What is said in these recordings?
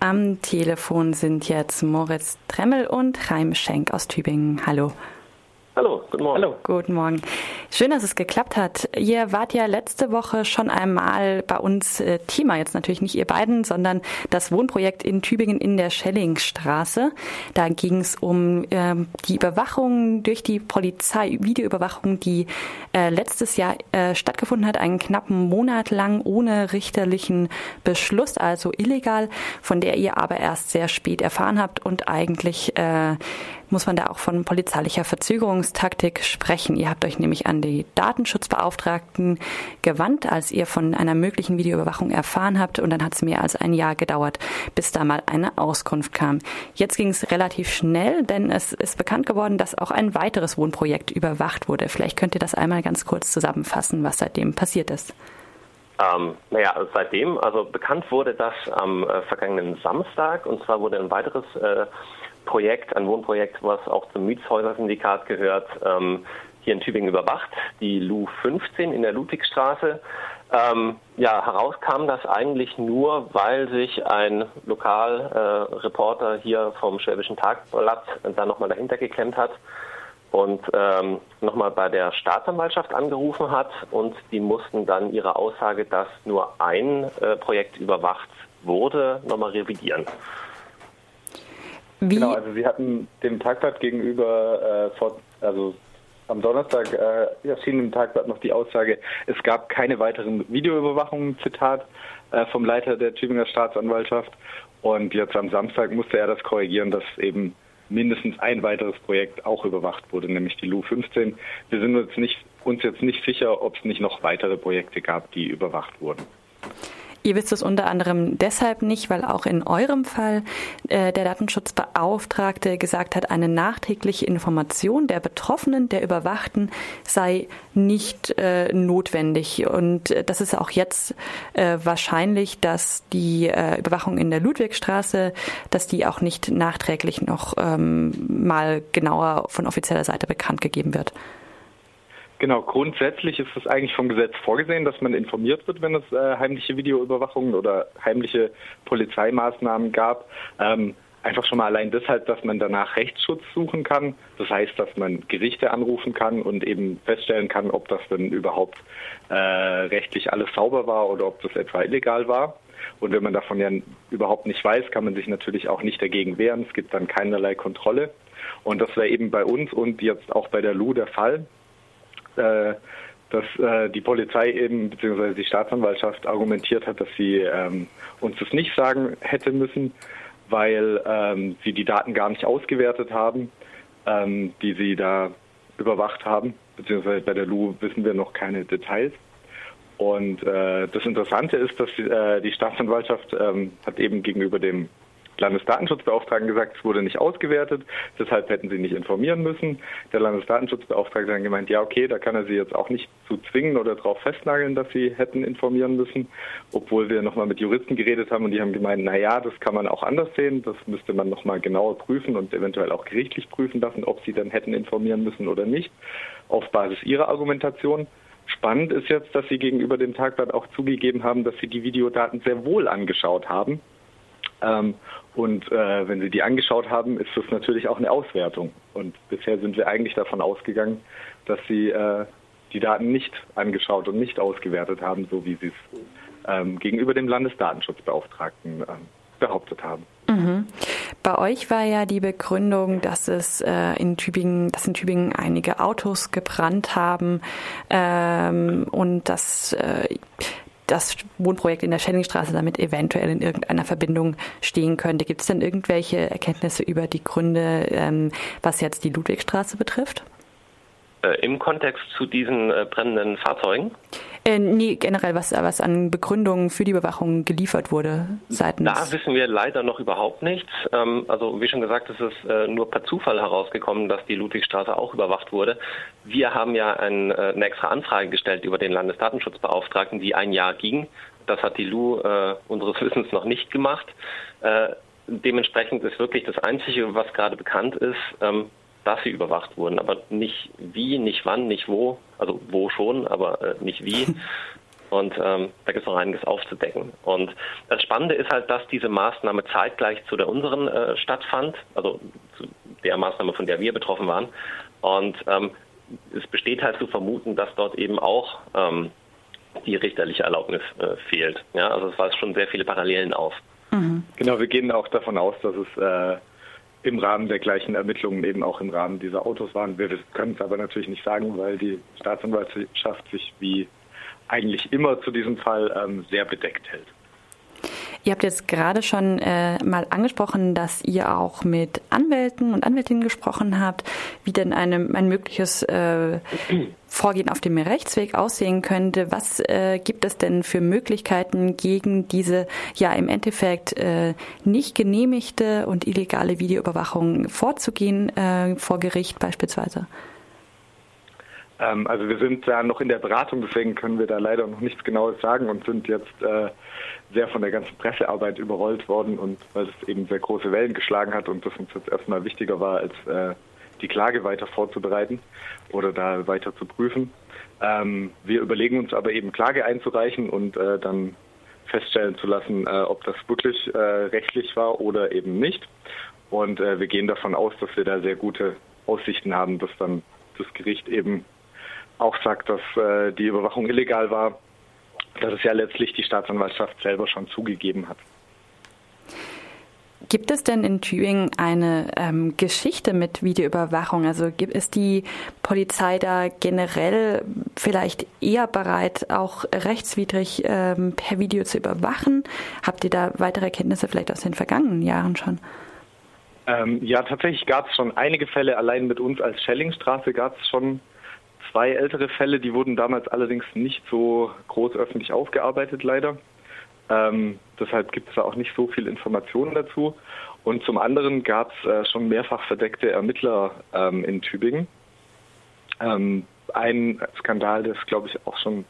Am Telefon sind jetzt Moritz Tremmel und Chaim Schenk aus Tübingen. Hallo. Hallo, guten Morgen. Hallo. Guten Morgen. Schön, dass es geklappt hat. Ihr wart ja letzte Woche schon einmal bei uns äh, Thema, jetzt natürlich nicht ihr beiden, sondern das Wohnprojekt in Tübingen in der Schellingstraße. Da ging es um äh, die Überwachung durch die Polizei, Videoüberwachung, die äh, letztes Jahr äh, stattgefunden hat, einen knappen Monat lang ohne richterlichen Beschluss, also illegal, von der ihr aber erst sehr spät erfahren habt und eigentlich äh, muss man da auch von polizeilicher Verzögerungstaktik sprechen. Ihr habt euch nämlich an die Datenschutzbeauftragten gewandt, als ihr von einer möglichen Videoüberwachung erfahren habt und dann hat es mehr als ein Jahr gedauert, bis da mal eine Auskunft kam. Jetzt ging es relativ schnell, denn es ist bekannt geworden, dass auch ein weiteres Wohnprojekt überwacht wurde. Vielleicht könnt ihr das einmal ganz kurz zusammenfassen, was seitdem passiert ist. Ähm, naja, seitdem, also bekannt wurde das am äh, vergangenen Samstag und zwar wurde ein weiteres äh, Projekt, ein Wohnprojekt, was auch zum Mietshäuser-Syndikat gehört, ähm, hier in Tübingen überwacht, die LU 15 in der Ludwigstraße. Ähm, ja, herauskam das eigentlich nur, weil sich ein Lokalreporter äh, hier vom Schwäbischen Tagblatt da nochmal dahinter geklemmt hat und ähm, nochmal bei der Staatsanwaltschaft angerufen hat und die mussten dann ihre Aussage, dass nur ein äh, Projekt überwacht wurde, nochmal revidieren. Wie? Genau, also Sie hatten dem Tagblatt gegenüber, äh, vor, also am Donnerstag äh, erschien im Tagblatt noch die Aussage, es gab keine weiteren Videoüberwachungen, Zitat, äh, vom Leiter der Tübinger Staatsanwaltschaft. Und jetzt am Samstag musste er das korrigieren, dass eben mindestens ein weiteres Projekt auch überwacht wurde, nämlich die LU 15. Wir sind uns, nicht, uns jetzt nicht sicher, ob es nicht noch weitere Projekte gab, die überwacht wurden. Ihr wisst es unter anderem deshalb nicht, weil auch in eurem Fall äh, der Datenschutzbeauftragte gesagt hat, eine nachträgliche Information der Betroffenen, der Überwachten sei nicht äh, notwendig. Und äh, das ist auch jetzt äh, wahrscheinlich, dass die äh, Überwachung in der Ludwigstraße, dass die auch nicht nachträglich noch ähm, mal genauer von offizieller Seite bekannt gegeben wird. Genau, grundsätzlich ist es eigentlich vom Gesetz vorgesehen, dass man informiert wird, wenn es äh, heimliche Videoüberwachungen oder heimliche Polizeimaßnahmen gab. Ähm, einfach schon mal allein deshalb, dass man danach Rechtsschutz suchen kann. Das heißt, dass man Gerichte anrufen kann und eben feststellen kann, ob das denn überhaupt äh, rechtlich alles sauber war oder ob das etwa illegal war. Und wenn man davon ja überhaupt nicht weiß, kann man sich natürlich auch nicht dagegen wehren. Es gibt dann keinerlei Kontrolle. Und das wäre eben bei uns und jetzt auch bei der LU der Fall äh, dass äh, die Polizei eben beziehungsweise die Staatsanwaltschaft argumentiert hat, dass sie ähm, uns das nicht sagen hätte müssen, weil ähm, sie die Daten gar nicht ausgewertet haben, ähm, die sie da überwacht haben, beziehungsweise bei der LU wissen wir noch keine Details. Und äh, das Interessante ist, dass die, äh, die Staatsanwaltschaft ähm, hat eben gegenüber dem Landesdatenschutzbeauftragten gesagt, es wurde nicht ausgewertet, deshalb hätten sie nicht informieren müssen. Der Landesdatenschutzbeauftragte hat dann gemeint, ja okay, da kann er sie jetzt auch nicht zu zwingen oder darauf festnageln, dass sie hätten informieren müssen, obwohl wir nochmal mit Juristen geredet haben und die haben gemeint, na ja, das kann man auch anders sehen, das müsste man nochmal genauer prüfen und eventuell auch gerichtlich prüfen lassen, ob sie dann hätten informieren müssen oder nicht, auf Basis ihrer Argumentation. Spannend ist jetzt, dass Sie gegenüber dem Tagblatt auch zugegeben haben, dass Sie die Videodaten sehr wohl angeschaut haben ähm, und äh, wenn Sie die angeschaut haben, ist das natürlich auch eine Auswertung. Und bisher sind wir eigentlich davon ausgegangen, dass Sie äh, die Daten nicht angeschaut und nicht ausgewertet haben, so wie Sie es ähm, gegenüber dem Landesdatenschutzbeauftragten ähm, behauptet haben. Mhm. Bei euch war ja die Begründung, dass es äh, in Tübingen, dass in Tübingen einige Autos gebrannt haben ähm, und dass äh, das Wohnprojekt in der Schellingstraße damit eventuell in irgendeiner Verbindung stehen könnte. Gibt es denn irgendwelche Erkenntnisse über die Gründe, ähm, was jetzt die Ludwigstraße betrifft? Äh, Im Kontext zu diesen äh, brennenden Fahrzeugen? Äh, nee, generell, was, was an Begründungen für die Überwachung geliefert wurde seitens. Da wissen wir leider noch überhaupt nichts. Ähm, also wie schon gesagt, es ist äh, nur per Zufall herausgekommen, dass die Ludwigstraße auch überwacht wurde. Wir haben ja ein, äh, eine extra Anfrage gestellt über den Landesdatenschutzbeauftragten, die ein Jahr ging. Das hat die LU äh, unseres Wissens noch nicht gemacht. Äh, dementsprechend ist wirklich das Einzige, was gerade bekannt ist, ähm, dass sie überwacht wurden, aber nicht wie, nicht wann, nicht wo, also wo schon, aber äh, nicht wie. Und ähm, da gibt es noch einiges aufzudecken. Und das Spannende ist halt, dass diese Maßnahme zeitgleich zu der unseren äh, stattfand, also zu der Maßnahme, von der wir betroffen waren. Und ähm, es besteht halt zu vermuten, dass dort eben auch ähm, die richterliche Erlaubnis äh, fehlt. Ja, also es weist schon sehr viele Parallelen auf. Mhm. Genau, wir gehen auch davon aus, dass es äh, im Rahmen der gleichen Ermittlungen eben auch im Rahmen dieser Autos waren. Wir können es aber natürlich nicht sagen, weil die Staatsanwaltschaft sich wie eigentlich immer zu diesem Fall ähm, sehr bedeckt hält. Ihr habt jetzt gerade schon äh, mal angesprochen, dass ihr auch mit Anwälten und Anwältinnen gesprochen habt, wie denn eine, ein mögliches äh, Vorgehen auf dem Rechtsweg aussehen könnte. Was äh, gibt es denn für Möglichkeiten gegen diese ja im Endeffekt äh, nicht genehmigte und illegale Videoüberwachung vorzugehen äh, vor Gericht beispielsweise? Ähm, also wir sind da noch in der Beratung, deswegen können wir da leider noch nichts Genaues sagen und sind jetzt äh, sehr von der ganzen Pressearbeit überrollt worden und weil es eben sehr große Wellen geschlagen hat und das uns jetzt erstmal wichtiger war, als äh, die Klage weiter vorzubereiten oder da weiter zu prüfen. Ähm, wir überlegen uns aber eben Klage einzureichen und äh, dann feststellen zu lassen, äh, ob das wirklich äh, rechtlich war oder eben nicht. Und äh, wir gehen davon aus, dass wir da sehr gute Aussichten haben, dass dann das Gericht eben auch sagt, dass äh, die Überwachung illegal war, dass es ja letztlich die Staatsanwaltschaft selber schon zugegeben hat. Gibt es denn in Tübingen eine ähm, Geschichte mit Videoüberwachung? Also gibt es die Polizei da generell vielleicht eher bereit, auch rechtswidrig ähm, per Video zu überwachen? Habt ihr da weitere Erkenntnisse vielleicht aus den vergangenen Jahren schon? Ähm, ja, tatsächlich gab es schon einige Fälle. Allein mit uns als Schellingstraße gab es schon zwei ältere Fälle, die wurden damals allerdings nicht so groß öffentlich aufgearbeitet, leider. Ähm, deshalb gibt es da auch nicht so viel Informationen dazu. Und zum anderen gab es äh, schon mehrfach verdeckte Ermittler ähm, in Tübingen. Ähm, ein Skandal, das glaube ich auch schon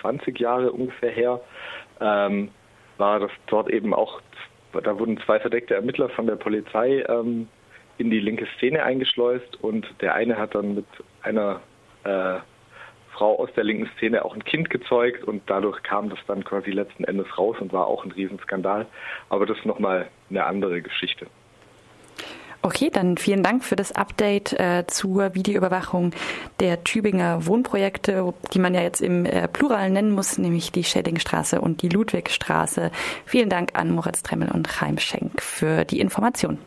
20 Jahre ungefähr her, ähm, war, dass dort eben auch, da wurden zwei verdeckte Ermittler von der Polizei ähm, in die linke Szene eingeschleust und der eine hat dann mit einer äh, Frau aus der linken Szene auch ein Kind gezeugt und dadurch kam das dann quasi letzten Endes raus und war auch ein Riesenskandal. Aber das ist nochmal eine andere Geschichte. Okay, dann vielen Dank für das Update äh, zur Videoüberwachung der Tübinger Wohnprojekte, die man ja jetzt im äh, Plural nennen muss, nämlich die Schellingstraße und die Ludwigstraße. Vielen Dank an Moritz Tremmel und Chaim Schenk für die Information.